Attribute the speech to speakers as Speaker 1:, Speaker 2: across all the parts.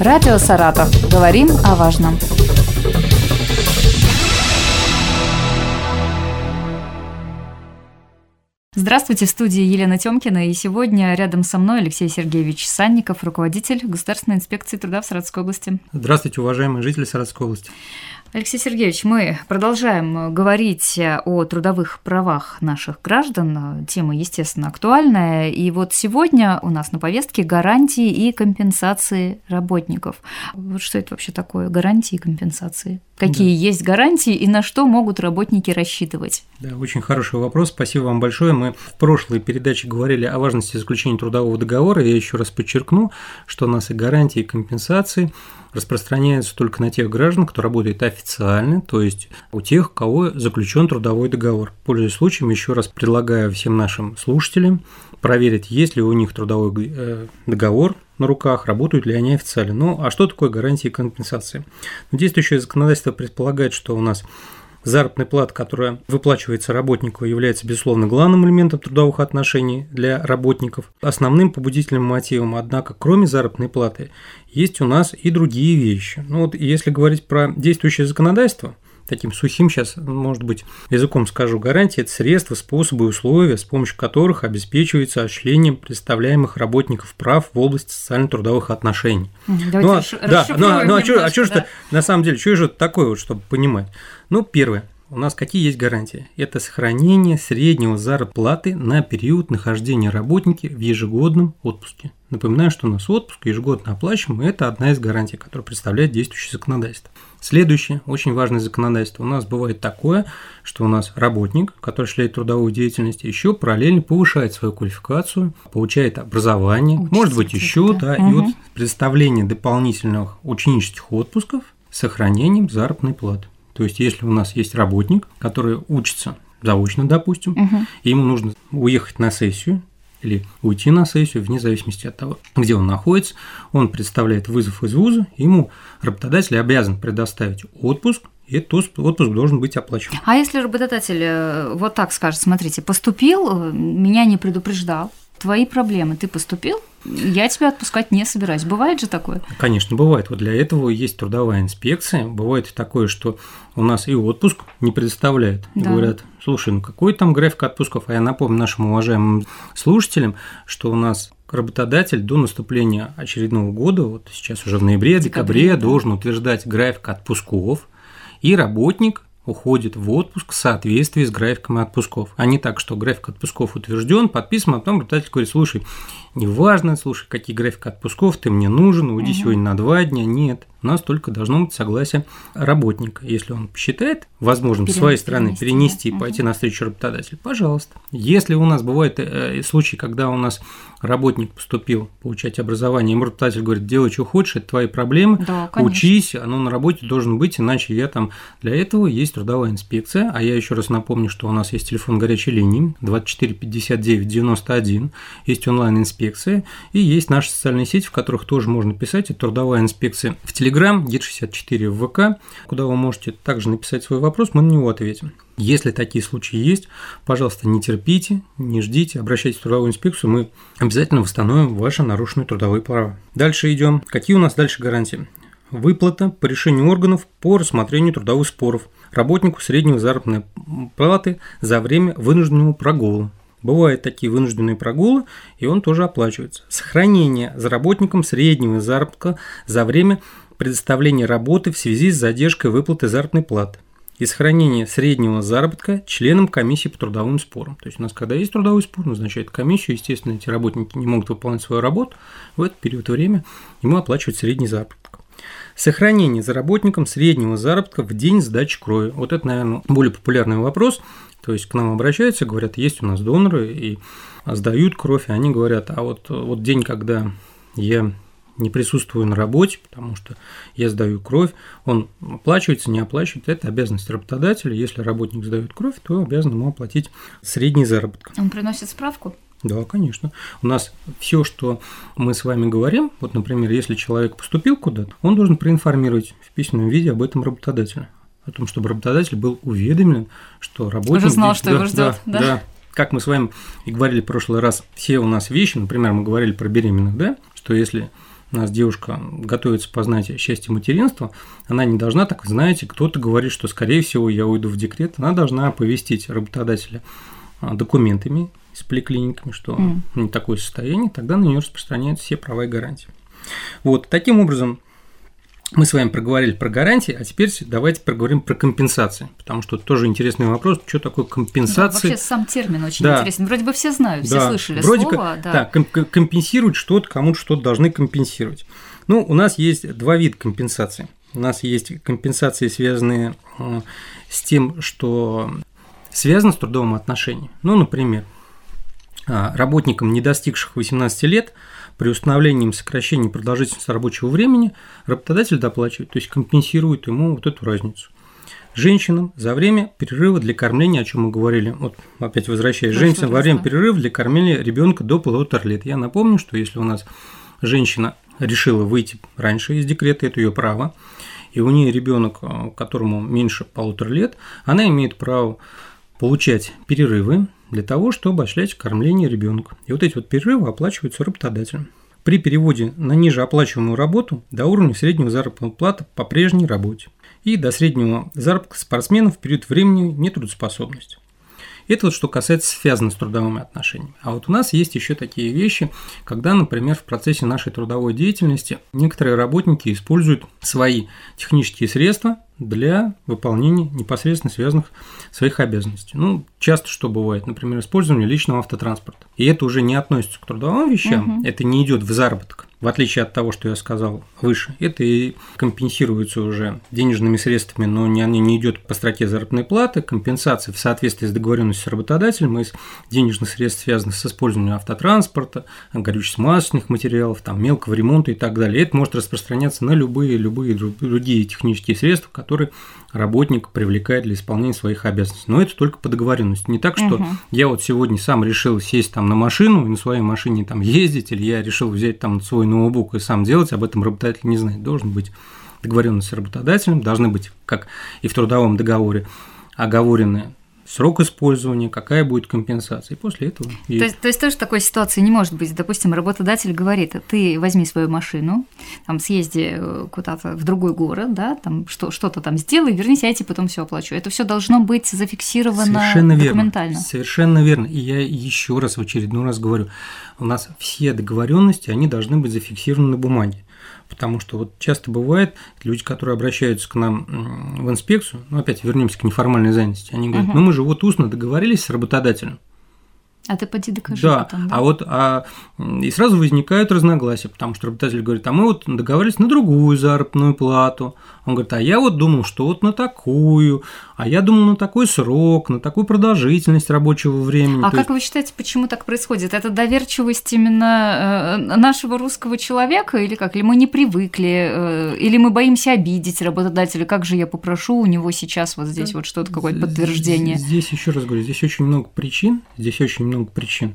Speaker 1: Радио «Саратов». Говорим о важном. Здравствуйте, в студии Елена Тёмкина, и сегодня рядом со мной Алексей Сергеевич Санников, руководитель Государственной инспекции труда в Саратовской области.
Speaker 2: Здравствуйте, уважаемые жители Саратовской области.
Speaker 1: Алексей Сергеевич, мы продолжаем говорить о трудовых правах наших граждан. Тема, естественно, актуальная. И вот сегодня у нас на повестке гарантии и компенсации работников. Вот что это вообще такое, гарантии и компенсации? Какие да. есть гарантии и на что могут работники рассчитывать?
Speaker 2: Да, очень хороший вопрос. Спасибо вам большое. Мы в прошлой передаче говорили о важности заключения трудового договора. Я еще раз подчеркну, что у нас и гарантии, и компенсации распространяется только на тех граждан, кто работает официально, то есть у тех, у кого заключен трудовой договор. Пользуясь случаем, еще раз предлагаю всем нашим слушателям проверить, есть ли у них трудовой э, договор на руках, работают ли они официально. Ну, а что такое гарантии компенсации? Действующее законодательство предполагает, что у нас Заработная плата, которая выплачивается работнику, является, безусловно, главным элементом трудовых отношений для работников, основным побудительным мотивом. Однако, кроме заработной платы, есть у нас и другие вещи. Ну вот если говорить про действующее законодательство – таким сухим сейчас, может быть, языком скажу, гарантии – это средства, способы и условия, с помощью которых обеспечивается осуществление представляемых работников прав в области социально-трудовых отношений.
Speaker 1: Давайте ну, а, да, ну, а, ну а что, а что да?
Speaker 2: на самом деле, что же это такое, вот, чтобы понимать? Ну, первое, у нас какие есть гарантии? Это сохранение среднего зарплаты на период нахождения работники в ежегодном отпуске. Напоминаю, что у нас отпуск ежегодно оплачиваем, и это одна из гарантий, которую представляет действующее законодательство. Следующее, очень важное законодательство. У нас бывает такое, что у нас работник, который шляет трудовую деятельность, еще параллельно повышает свою квалификацию, получает образование, Учится, может быть еще, да, да угу. и вот предоставление дополнительных ученических отпусков с сохранением заработной платы. То есть, если у нас есть работник, который учится заочно, допустим, угу. и ему нужно уехать на сессию, или уйти на сессию, вне зависимости от того, где он находится, он представляет вызов из вуза, ему работодатель обязан предоставить отпуск, и этот отпуск должен быть оплачен.
Speaker 1: А если работодатель э, вот так скажет, смотрите, поступил, э, меня не предупреждал, твои проблемы, ты поступил, я тебя отпускать не собираюсь. Бывает же такое?
Speaker 2: Конечно, бывает. Вот для этого есть трудовая инспекция. Бывает такое, что у нас и отпуск не предоставляют. Да. Говорят, слушай, ну какой там график отпусков? А я напомню нашим уважаемым слушателям, что у нас работодатель до наступления очередного года, вот сейчас уже в ноябре, декабре, декабре да. должен утверждать график отпусков, и работник уходит в отпуск в соответствии с графиком отпусков. А не так, что график отпусков утвержден, подписан, а потом работодатель говорит, слушай, неважно, слушай, какие графики отпусков, ты мне нужен, уйди угу. сегодня на два дня. Нет, у нас только должно быть согласие работника. Если он считает возможным с своей стороны перенести, да? пойти угу. навстречу работодателю, пожалуйста. Если у нас бывают э, случаи, когда у нас работник поступил получать образование, и работодатель говорит, делай, что хочешь, это твои проблемы, да, учись, оно на работе должен быть, иначе я там... Для этого есть трудовая инспекция, а я еще раз напомню, что у нас есть телефон горячей линии 24 59 91, есть онлайн-инспекция, и есть наши социальные сети, в которых тоже можно писать, это трудовая инспекция в Телеграм, ДИТ64 в ВК, куда вы можете также написать свой вопрос, мы на него ответим. Если такие случаи есть, пожалуйста, не терпите, не ждите, обращайтесь в трудовую инспекцию, мы обязательно восстановим ваши нарушенные трудовые права. Дальше идем. Какие у нас дальше гарантии? Выплата по решению органов по рассмотрению трудовых споров работнику среднего заработной платы за время вынужденного прогула. Бывают такие вынужденные прогулы, и он тоже оплачивается. Сохранение за работником среднего заработка за время предоставления работы в связи с задержкой выплаты заработной платы и сохранение среднего заработка членам комиссии по трудовым спорам. То есть у нас, когда есть трудовой спор, назначает комиссию, естественно, эти работники не могут выполнять свою работу, в этот период времени ему оплачивать средний заработок. Сохранение за работником среднего заработка в день сдачи крови. Вот это, наверное, более популярный вопрос. То есть к нам обращаются, говорят, есть у нас доноры и сдают кровь, и они говорят, а вот, вот день, когда я не присутствую на работе, потому что я сдаю кровь, он оплачивается, не оплачивает, это обязанность работодателя. Если работник сдает кровь, то обязан ему оплатить средний заработок.
Speaker 1: Он приносит справку?
Speaker 2: Да, конечно. У нас все, что мы с вами говорим, вот, например, если человек поступил куда-то, он должен проинформировать в письменном виде об этом работодателя. О том, чтобы работодатель был уведомлен, что работник...
Speaker 1: Уже знал, что да, его ждет,
Speaker 2: да, да? да. Как мы с вами и говорили в прошлый раз, все у нас вещи, например, мы говорили про беременных, да, что если у нас девушка готовится познать счастье материнства, она не должна так, знаете, кто-то говорит, что, скорее всего, я уйду в декрет, она должна оповестить работодателя а, документами с поликлиниками, что mm. не такое состояние, тогда на нее распространяются все права и гарантии. Вот, таким образом, мы с вами проговорили про гарантии, а теперь давайте проговорим про компенсации, потому что тоже интересный вопрос, что такое компенсации.
Speaker 1: Да, вообще сам термин очень да. интересный. Вроде бы все знают, все да. слышали
Speaker 2: Вроде
Speaker 1: слово.
Speaker 2: Как, да, да компенсируют что-то, кому-то что-то должны компенсировать. Ну, у нас есть два вида компенсации. У нас есть компенсации, связанные э, с тем, что связано с трудовым отношением. Ну, например, работникам, не достигших 18 лет, при установлении им сокращения продолжительности рабочего времени работодатель доплачивает, то есть компенсирует ему вот эту разницу. Женщинам за время перерыва для кормления, о чем мы говорили, вот опять возвращаясь, да, женщинам во время перерыва для кормления ребенка до полутора лет. Я напомню, что если у нас женщина решила выйти раньше из декрета, это ее право, и у нее ребенок, которому меньше полутора лет, она имеет право получать перерывы для того, чтобы осуществлять кормление ребенка. И вот эти вот перерывы оплачиваются работодателем. При переводе на ниже оплачиваемую работу до уровня среднего заработной платы по прежней работе и до среднего заработка спортсменов в период времени нетрудоспособности. Это вот что касается связанных с трудовыми отношениями. А вот у нас есть еще такие вещи, когда, например, в процессе нашей трудовой деятельности некоторые работники используют свои технические средства для выполнения непосредственно связанных своих обязанностей. Ну, часто что бывает, например, использование личного автотранспорта. И это уже не относится к трудовым вещам, угу. это не идет в заработок в отличие от того, что я сказал выше, это и компенсируется уже денежными средствами, но не, они не идет по строке заработной платы, компенсации в соответствии с договоренностью с работодателем из денежных средств, связанных с использованием автотранспорта, горюче-смазочных материалов, там, мелкого ремонта и так далее. Это может распространяться на любые, любые другие технические средства, которые работник привлекает для исполнения своих обязанностей. Но это только по договоренности. Не так, что угу. я вот сегодня сам решил сесть там на машину и на своей машине там ездить, или я решил взять там свой ноутбук и сам делать, об этом работодатель не знает. Должен быть договоренность с работодателем, должны быть, как и в трудовом договоре, оговоренные срок использования, какая будет компенсация. И после этого.
Speaker 1: То есть, то есть тоже такой ситуации не может быть. Допустим, работодатель говорит: ты возьми свою машину, там съезди э, куда-то в другой город, да, там что, что-то там сделай, вернись, я тебе потом все оплачу. Это все должно быть зафиксировано Совершенно документально.
Speaker 2: Верно. Совершенно верно. И я еще раз в очередной раз говорю: у нас все договоренности, они должны быть зафиксированы на бумаге. Потому что вот часто бывает, люди, которые обращаются к нам в инспекцию, ну опять вернемся к неформальной занятости, они говорят, угу. ну мы же вот устно договорились с работодателем,
Speaker 1: а ты поди докажи
Speaker 2: да,
Speaker 1: потом, да?
Speaker 2: а вот а, и сразу возникают разногласия, потому что работодатель говорит, а мы вот договорились на другую заработную плату. Он говорит, а я вот думал, что вот на такую, а я думал на такой срок, на такую продолжительность рабочего времени.
Speaker 1: А То как есть... вы считаете, почему так происходит? Это доверчивость именно э, нашего русского человека или как? Или мы не привыкли, э, или мы боимся обидеть работодателя? Как же я попрошу у него сейчас вот здесь вот что-то, какое-то подтверждение?
Speaker 2: Здесь еще раз говорю, здесь очень много причин, здесь очень много много причин.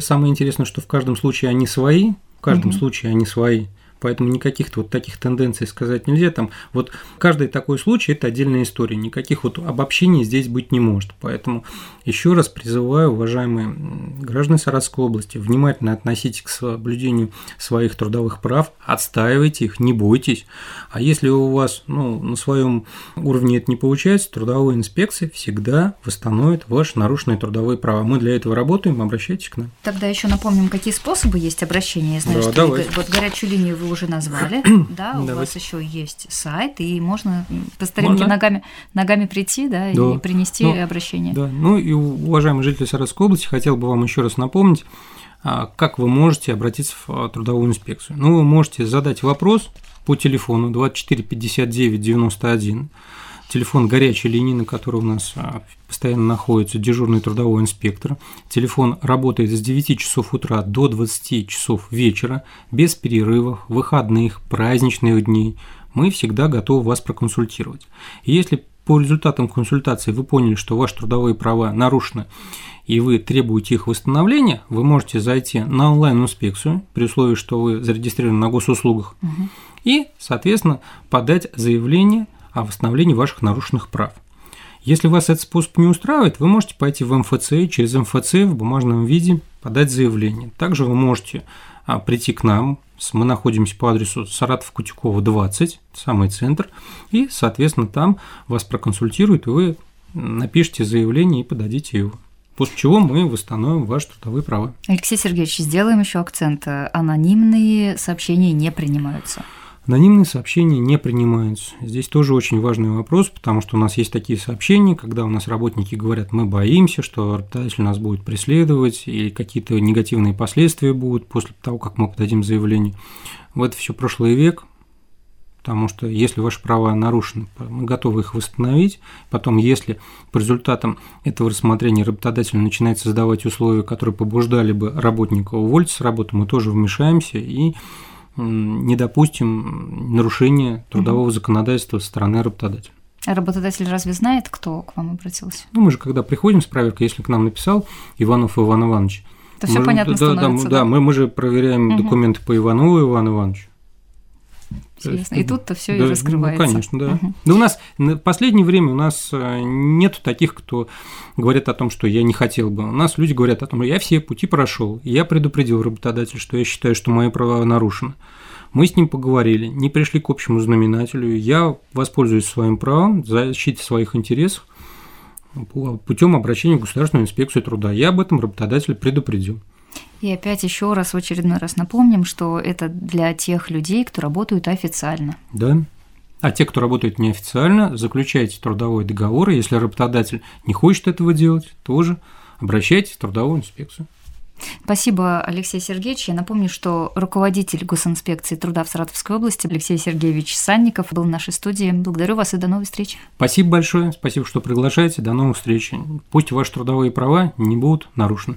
Speaker 2: Самое интересное, что в каждом случае они свои, в каждом угу. случае они свои. Поэтому никаких вот таких тенденций сказать нельзя. Там вот каждый такой случай – это отдельная история. Никаких вот обобщений здесь быть не может. Поэтому еще раз призываю, уважаемые граждане Саратовской области, внимательно относитесь к соблюдению своих трудовых прав, отстаивайте их, не бойтесь. А если у вас ну, на своем уровне это не получается, трудовая инспекция всегда восстановит ваши нарушенные трудовые права. Мы для этого работаем, обращайтесь к нам.
Speaker 1: Тогда еще напомним, какие способы есть обращения. Я знаю, да, что
Speaker 2: давай.
Speaker 1: вот горячую линию вы уже назвали, да, у вас еще есть сайт, и можно по старинке ногами, ногами прийти, да, да. и принести ну, обращение.
Speaker 2: Да, ну и уважаемые жители Саратовской области, хотел бы вам еще раз напомнить, а, как вы можете обратиться в а, трудовую инспекцию. Ну, вы можете задать вопрос по телефону 24 59 91, телефон горячей линии, на которой у нас а, постоянно находится дежурный трудовой инспектор. Телефон работает с 9 часов утра до 20 часов вечера, без перерывов, выходных, праздничных дней. Мы всегда готовы вас проконсультировать. Если по результатам консультации вы поняли, что ваши трудовые права нарушены, и вы требуете их восстановления, вы можете зайти на онлайн-инспекцию, при условии, что вы зарегистрированы на госуслугах, угу. и, соответственно, подать заявление – о восстановлении ваших нарушенных прав. Если вас этот способ не устраивает, вы можете пойти в МФЦ через МФЦ в бумажном виде подать заявление. Также вы можете а, прийти к нам. Мы находимся по адресу Саратов-Кутюкова, 20, самый центр. И, соответственно, там вас проконсультируют, и вы напишите заявление и подадите его. После чего мы восстановим ваши трудовые права.
Speaker 1: Алексей Сергеевич, сделаем еще акцент. Анонимные сообщения не принимаются.
Speaker 2: Анонимные сообщения не принимаются. Здесь тоже очень важный вопрос, потому что у нас есть такие сообщения, когда у нас работники говорят, мы боимся, что работодатель нас будет преследовать, или какие-то негативные последствия будут после того, как мы подадим заявление. В это все прошлый век, потому что если ваши права нарушены, мы готовы их восстановить. Потом, если по результатам этого рассмотрения работодатель начинает создавать условия, которые побуждали бы работника уволить с работы, мы тоже вмешаемся и не допустим нарушения трудового законодательства со стороны работодателя.
Speaker 1: А работодатель разве знает, кто к вам обратился?
Speaker 2: Ну, мы же когда приходим с проверкой, если к нам написал Иванов Иван Иванович,
Speaker 1: то все понятно
Speaker 2: да,
Speaker 1: становится.
Speaker 2: Да, да, да, мы, мы же проверяем угу. документы по Иванову Ивану Ивановичу.
Speaker 1: Интересно. И тут-то все да, и раскрывается.
Speaker 2: Ну, конечно, да. Угу. Но у нас в последнее время у нас э, нет таких, кто говорит о том, что я не хотел бы. У нас люди говорят о том, что я все пути прошел, я предупредил работодателя, что я считаю, что мои права нарушены. Мы с ним поговорили, не пришли к общему знаменателю. Я воспользуюсь своим правом защите своих интересов путем обращения в Государственную инспекцию труда. Я об этом работодателя предупредил.
Speaker 1: И опять еще раз в очередной раз напомним, что это для тех людей, кто работают официально.
Speaker 2: Да. А те, кто работает неофициально, заключайте трудовой договор. Если работодатель не хочет этого делать, тоже обращайтесь в трудовую инспекцию.
Speaker 1: Спасибо, Алексей Сергеевич. Я напомню, что руководитель Госинспекции труда в Саратовской области Алексей Сергеевич Санников был в нашей студии. Благодарю вас и до новых встреч.
Speaker 2: Спасибо большое. Спасибо, что приглашаете. До новых встреч. Пусть ваши трудовые права не будут нарушены.